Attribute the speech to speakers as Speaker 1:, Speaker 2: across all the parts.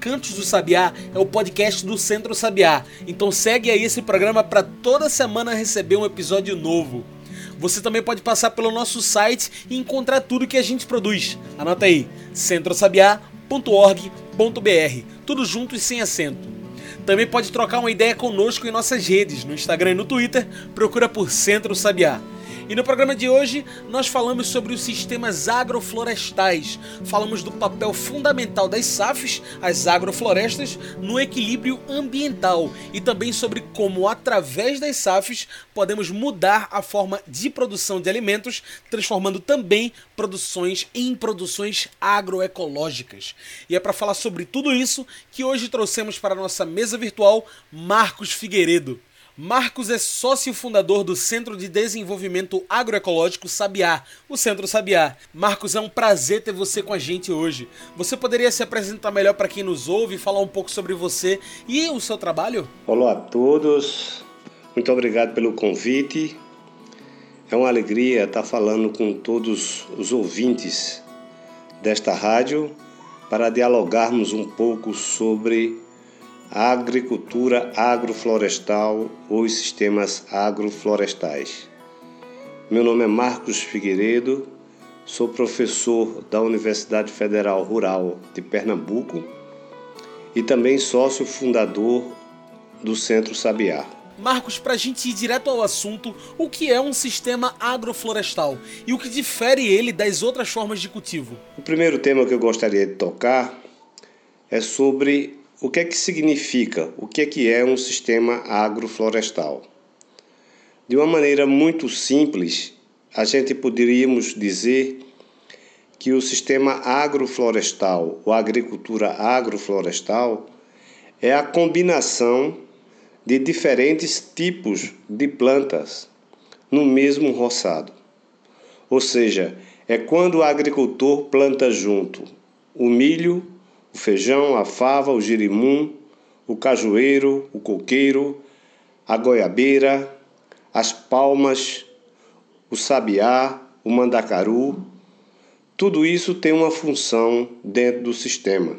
Speaker 1: Cantos do Sabiá é o podcast do Centro Sabiá, então segue aí esse programa para toda semana receber um episódio novo. Você também pode passar pelo nosso site e encontrar tudo que a gente produz. Anota aí: centrosabiá.org.br, tudo junto e sem acento. Também pode trocar uma ideia conosco em nossas redes, no Instagram e no Twitter, procura por Centro Sabiá. E no programa de hoje nós falamos sobre os sistemas agroflorestais. Falamos do papel fundamental das SAFs, as agroflorestas, no equilíbrio ambiental e também sobre como através das SAFs podemos mudar a forma de produção de alimentos, transformando também produções em produções agroecológicas. E é para falar sobre tudo isso que hoje trouxemos para a nossa mesa virtual Marcos Figueiredo. Marcos é sócio fundador do Centro de Desenvolvimento Agroecológico Sabiá, o Centro Sabiá. Marcos, é um prazer ter você com a gente hoje. Você poderia se apresentar melhor para quem nos ouve, falar um pouco sobre você e o seu trabalho?
Speaker 2: Olá a todos, muito obrigado pelo convite. É uma alegria estar falando com todos os ouvintes desta rádio para dialogarmos um pouco sobre a agricultura agroflorestal ou os sistemas agroflorestais. Meu nome é Marcos Figueiredo, sou professor da Universidade Federal Rural de Pernambuco e também sócio fundador do Centro Sabiá.
Speaker 1: Marcos, para a gente ir direto ao assunto, o que é um sistema agroflorestal e o que difere ele das outras formas de cultivo?
Speaker 2: O primeiro tema que eu gostaria de tocar é sobre o que é que significa? O que é que é um sistema agroflorestal? De uma maneira muito simples, a gente poderíamos dizer que o sistema agroflorestal ou agricultura agroflorestal é a combinação de diferentes tipos de plantas no mesmo roçado. Ou seja, é quando o agricultor planta junto o milho, o feijão, a fava, o girimum, o cajueiro, o coqueiro, a goiabeira, as palmas, o sabiá, o mandacaru. Tudo isso tem uma função dentro do sistema.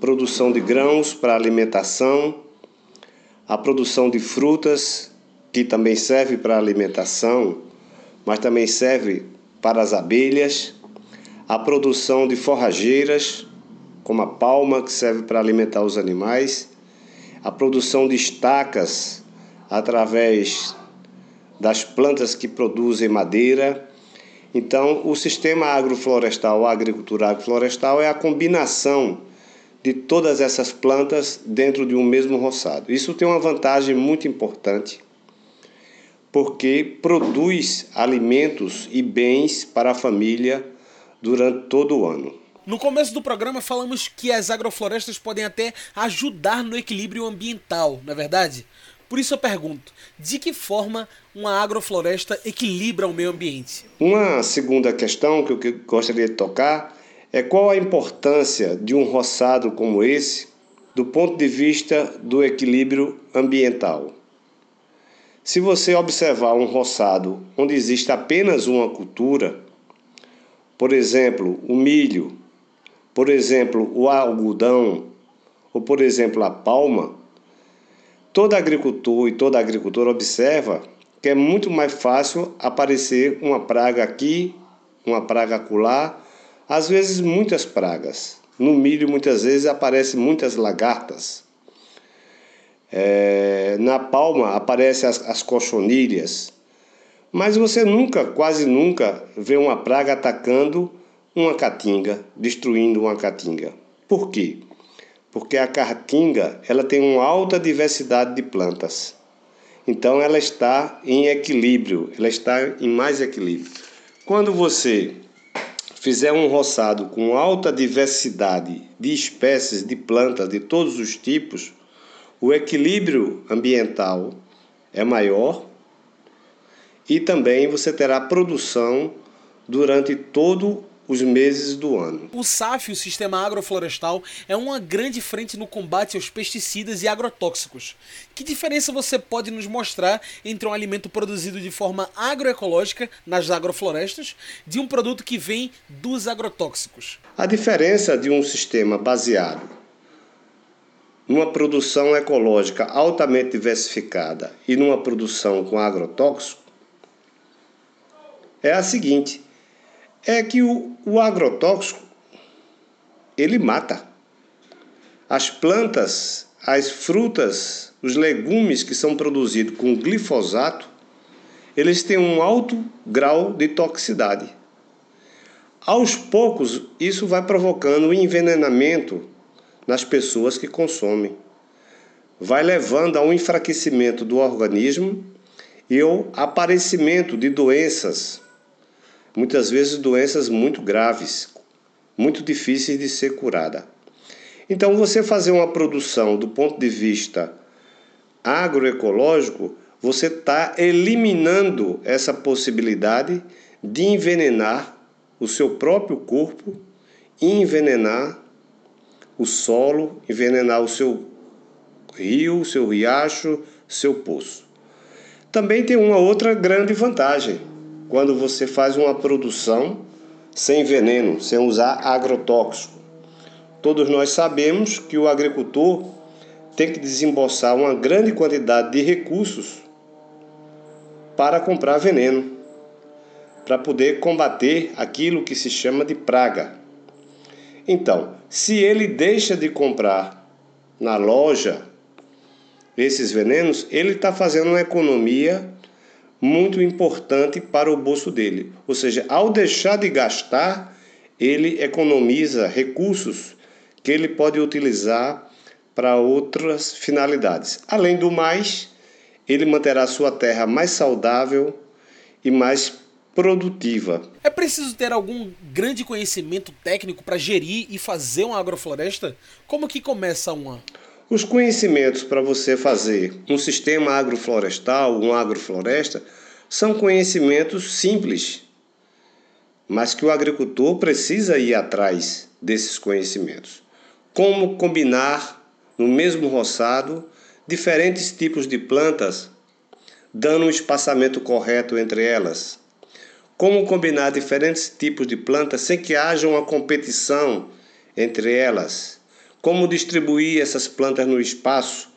Speaker 2: Produção de grãos para alimentação, a produção de frutas, que também serve para alimentação, mas também serve para as abelhas, a produção de forrageiras, como a palma, que serve para alimentar os animais, a produção de estacas através das plantas que produzem madeira. Então, o sistema agroflorestal, a agricultura agroflorestal, é a combinação de todas essas plantas dentro de um mesmo roçado. Isso tem uma vantagem muito importante, porque produz alimentos e bens para a família durante todo o ano.
Speaker 1: No começo do programa falamos que as agroflorestas podem até ajudar no equilíbrio ambiental, não é verdade? Por isso eu pergunto, de que forma uma agrofloresta equilibra o meio ambiente?
Speaker 2: Uma segunda questão que eu gostaria de tocar é qual a importância de um roçado como esse do ponto de vista do equilíbrio ambiental. Se você observar um roçado onde existe apenas uma cultura, por exemplo, o milho, por exemplo, o algodão, ou por exemplo, a palma, todo agricultor e toda agricultora observa que é muito mais fácil aparecer uma praga aqui, uma praga acolá, às vezes muitas pragas. No milho, muitas vezes, aparecem muitas lagartas. É, na palma aparecem as, as cochonilhas. Mas você nunca, quase nunca, vê uma praga atacando uma caatinga, destruindo uma caatinga. Por quê? Porque a caatinga ela tem uma alta diversidade de plantas. Então ela está em equilíbrio, ela está em mais equilíbrio. Quando você fizer um roçado com alta diversidade de espécies de plantas de todos os tipos, o equilíbrio ambiental é maior e também você terá produção durante todo os meses do ano.
Speaker 1: O SAF, o Sistema Agroflorestal, é uma grande frente no combate aos pesticidas e agrotóxicos. Que diferença você pode nos mostrar entre um alimento produzido de forma agroecológica nas agroflorestas de um produto que vem dos agrotóxicos?
Speaker 2: A diferença de um sistema baseado numa produção ecológica altamente diversificada e numa produção com agrotóxico é a seguinte: é que o, o agrotóxico ele mata. As plantas, as frutas, os legumes que são produzidos com glifosato, eles têm um alto grau de toxicidade. Aos poucos, isso vai provocando envenenamento nas pessoas que consomem. Vai levando a um enfraquecimento do organismo e ao aparecimento de doenças muitas vezes doenças muito graves, muito difíceis de ser curada. Então, você fazer uma produção do ponto de vista agroecológico, você está eliminando essa possibilidade de envenenar o seu próprio corpo e envenenar o solo, envenenar o seu rio, o seu riacho, seu poço. Também tem uma outra grande vantagem quando você faz uma produção sem veneno, sem usar agrotóxico. Todos nós sabemos que o agricultor tem que desembolsar uma grande quantidade de recursos para comprar veneno, para poder combater aquilo que se chama de praga. Então, se ele deixa de comprar na loja esses venenos, ele está fazendo uma economia muito importante para o bolso dele. Ou seja, ao deixar de gastar, ele economiza recursos que ele pode utilizar para outras finalidades. Além do mais, ele manterá sua terra mais saudável e mais produtiva.
Speaker 1: É preciso ter algum grande conhecimento técnico para gerir e fazer uma agrofloresta? Como que começa uma?
Speaker 2: Os conhecimentos para você fazer um sistema agroflorestal, uma agrofloresta, são conhecimentos simples, mas que o agricultor precisa ir atrás desses conhecimentos. Como combinar no mesmo roçado diferentes tipos de plantas, dando um espaçamento correto entre elas. Como combinar diferentes tipos de plantas sem que haja uma competição entre elas como distribuir essas plantas no espaço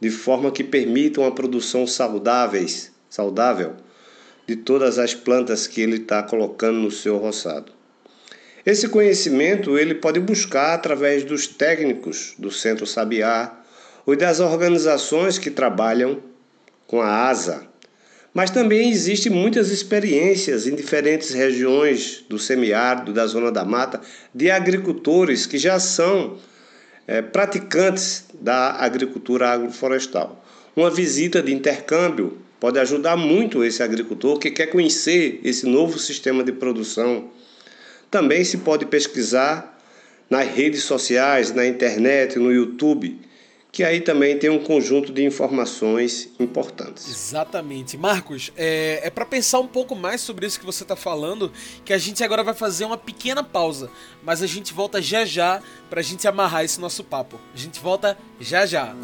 Speaker 2: de forma que permitam a produção saudáveis, saudável de todas as plantas que ele está colocando no seu roçado. Esse conhecimento ele pode buscar através dos técnicos do Centro Sabiá ou das organizações que trabalham com a ASA. Mas também existem muitas experiências em diferentes regiões do semiárido, da zona da mata, de agricultores que já são é, praticantes da agricultura agroflorestal. Uma visita de intercâmbio pode ajudar muito esse agricultor que quer conhecer esse novo sistema de produção. Também se pode pesquisar nas redes sociais, na internet, no YouTube, que aí também tem um conjunto de informações importantes.
Speaker 1: Exatamente. Marcos, é, é para pensar um pouco mais sobre isso que você está falando, que a gente agora vai fazer uma pequena pausa, mas a gente volta já já para a gente amarrar esse nosso papo. A gente volta já já.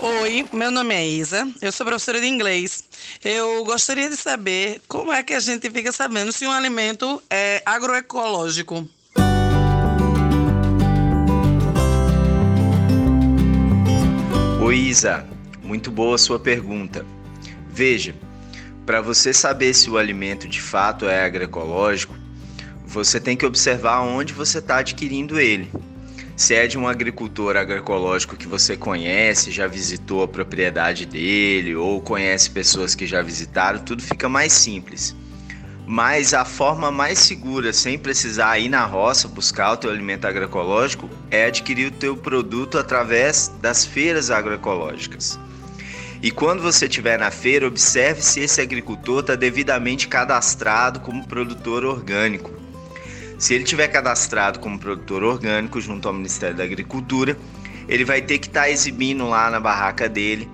Speaker 3: Oi, meu nome é Isa, eu sou professora de inglês. Eu gostaria de saber como é que a gente fica sabendo se um alimento é agroecológico.
Speaker 4: Oi, Isa, muito boa sua pergunta. Veja, para você saber se o alimento de fato é agroecológico, você tem que observar onde você está adquirindo ele. Se é de um agricultor agroecológico que você conhece, já visitou a propriedade dele ou conhece pessoas que já visitaram, tudo fica mais simples. Mas a forma mais segura, sem precisar ir na roça buscar o teu alimento agroecológico, é adquirir o teu produto através das feiras agroecológicas. E quando você estiver na feira, observe se esse agricultor está devidamente cadastrado como produtor orgânico Se ele tiver cadastrado como produtor orgânico junto ao Ministério da Agricultura, ele vai ter que estar tá exibindo lá na barraca dele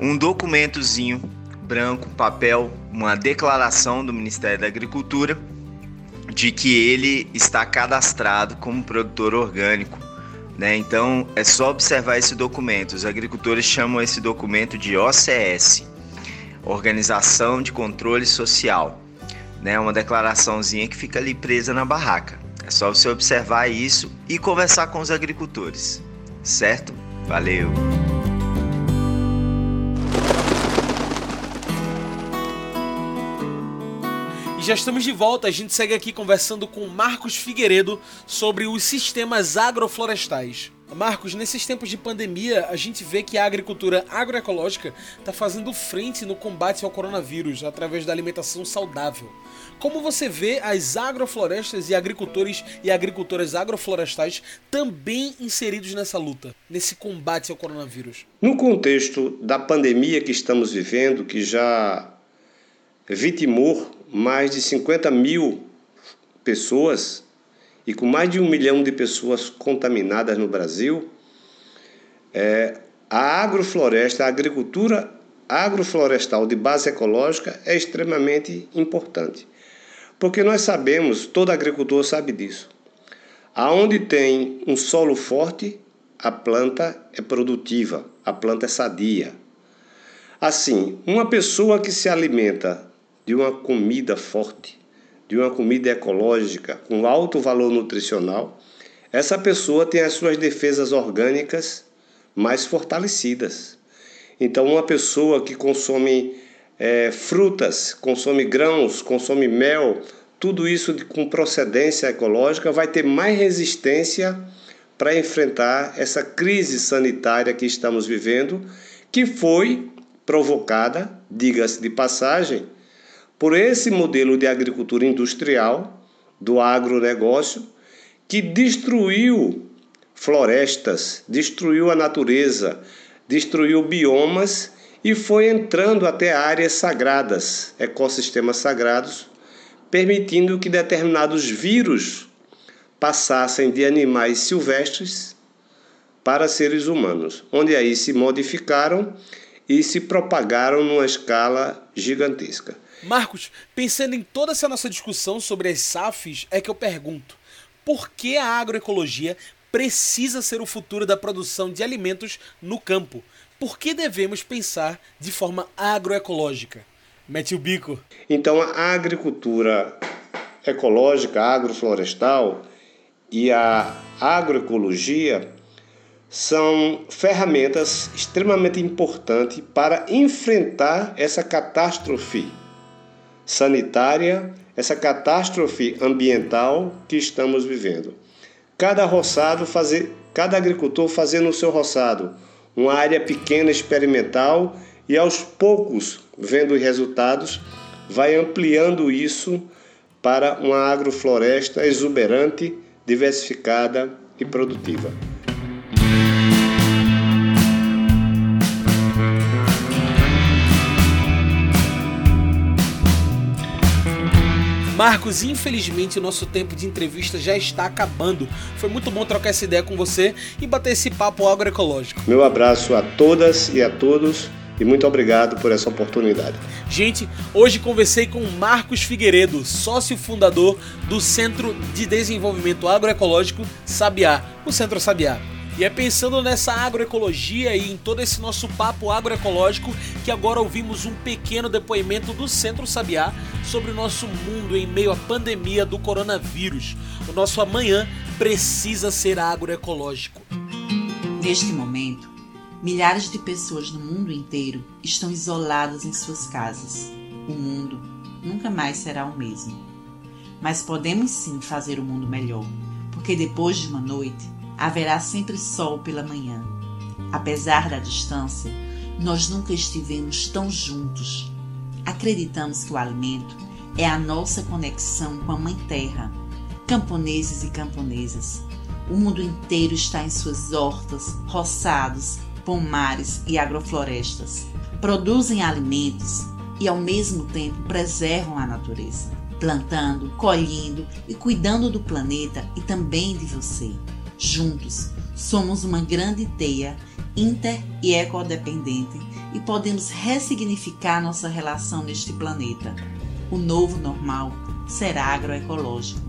Speaker 4: um documentozinho branco, papel, uma declaração do Ministério da Agricultura de que ele está cadastrado como produtor orgânico. Né? Então é só observar esse documento. Os agricultores chamam esse documento de OCS Organização de Controle Social. Né? Uma declaraçãozinha que fica ali presa na barraca. É só você observar isso e conversar com os agricultores. Certo? Valeu!
Speaker 1: já estamos de volta. A gente segue aqui conversando com Marcos Figueiredo sobre os sistemas agroflorestais. Marcos, nesses tempos de pandemia, a gente vê que a agricultura agroecológica está fazendo frente no combate ao coronavírus através da alimentação saudável. Como você vê as agroflorestas e agricultores e agricultoras agroflorestais também inseridos nessa luta, nesse combate ao coronavírus?
Speaker 2: No contexto da pandemia que estamos vivendo, que já vitimou mais de 50 mil pessoas e com mais de um milhão de pessoas contaminadas no Brasil, é, a agrofloresta, a agricultura agroflorestal de base ecológica é extremamente importante. Porque nós sabemos, todo agricultor sabe disso. Aonde tem um solo forte, a planta é produtiva, a planta é sadia. Assim, uma pessoa que se alimenta de uma comida forte, de uma comida ecológica com alto valor nutricional, essa pessoa tem as suas defesas orgânicas mais fortalecidas. Então, uma pessoa que consome é, frutas, consome grãos, consome mel, tudo isso com procedência ecológica vai ter mais resistência para enfrentar essa crise sanitária que estamos vivendo, que foi provocada, diga-se de passagem, por esse modelo de agricultura industrial, do agronegócio, que destruiu florestas, destruiu a natureza, destruiu biomas e foi entrando até áreas sagradas, ecossistemas sagrados, permitindo que determinados vírus passassem de animais silvestres para seres humanos, onde aí se modificaram e se propagaram numa escala gigantesca.
Speaker 1: Marcos, pensando em toda essa nossa discussão sobre as SAFs, é que eu pergunto: por que a agroecologia precisa ser o futuro da produção de alimentos no campo? Por que devemos pensar de forma agroecológica? Mete o bico.
Speaker 2: Então, a agricultura ecológica, agroflorestal e a agroecologia são ferramentas extremamente importantes para enfrentar essa catástrofe sanitária, essa catástrofe ambiental que estamos vivendo. Cada roçado fazer, cada agricultor fazendo o seu roçado, uma área pequena experimental e aos poucos, vendo os resultados, vai ampliando isso para uma agrofloresta exuberante, diversificada e produtiva.
Speaker 1: Marcos, infelizmente o nosso tempo de entrevista já está acabando. Foi muito bom trocar essa ideia com você e bater esse papo agroecológico.
Speaker 2: Meu abraço a todas e a todos e muito obrigado por essa oportunidade.
Speaker 1: Gente, hoje conversei com Marcos Figueiredo, sócio fundador do Centro de Desenvolvimento Agroecológico Sabiá, o Centro Sabiá. E é pensando nessa agroecologia e em todo esse nosso papo agroecológico que agora ouvimos um pequeno depoimento do Centro Sabiá sobre o nosso mundo em meio à pandemia do coronavírus. O nosso amanhã precisa ser agroecológico.
Speaker 5: Neste momento, milhares de pessoas no mundo inteiro estão isoladas em suas casas. O mundo nunca mais será o mesmo. Mas podemos sim fazer o mundo melhor, porque depois de uma noite, haverá sempre sol pela manhã. Apesar da distância, nós nunca estivemos tão juntos. Acreditamos que o alimento é a nossa conexão com a Mãe Terra. Camponeses e camponesas, o mundo inteiro está em suas hortas, roçados, pomares e agroflorestas. Produzem alimentos e, ao mesmo tempo, preservam a natureza. plantando, colhendo e cuidando do planeta e também de você. Juntos, somos uma grande teia inter e ecodependente e podemos ressignificar nossa relação neste planeta. O novo normal será agroecológico.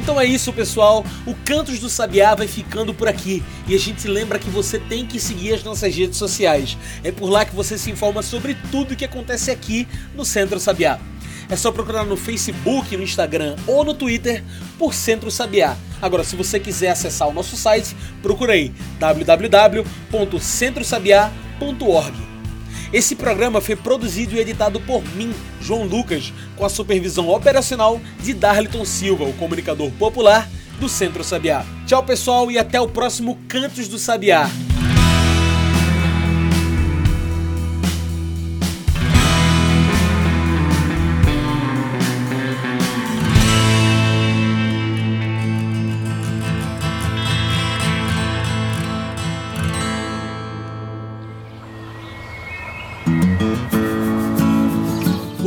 Speaker 1: Então é isso, pessoal. O Cantos do Sabiá vai ficando por aqui. E a gente lembra que você tem que seguir as nossas redes sociais. É por lá que você se informa sobre tudo que acontece aqui no Centro Sabiá. É só procurar no Facebook, no Instagram ou no Twitter por Centro Sabiá. Agora, se você quiser acessar o nosso site, procure aí www.centrosabiá.org. Esse programa foi produzido e editado por mim, João Lucas, com a supervisão operacional de Darliton Silva, o comunicador popular do Centro Sabiá. Tchau, pessoal, e até o próximo Cantos do Sabiá.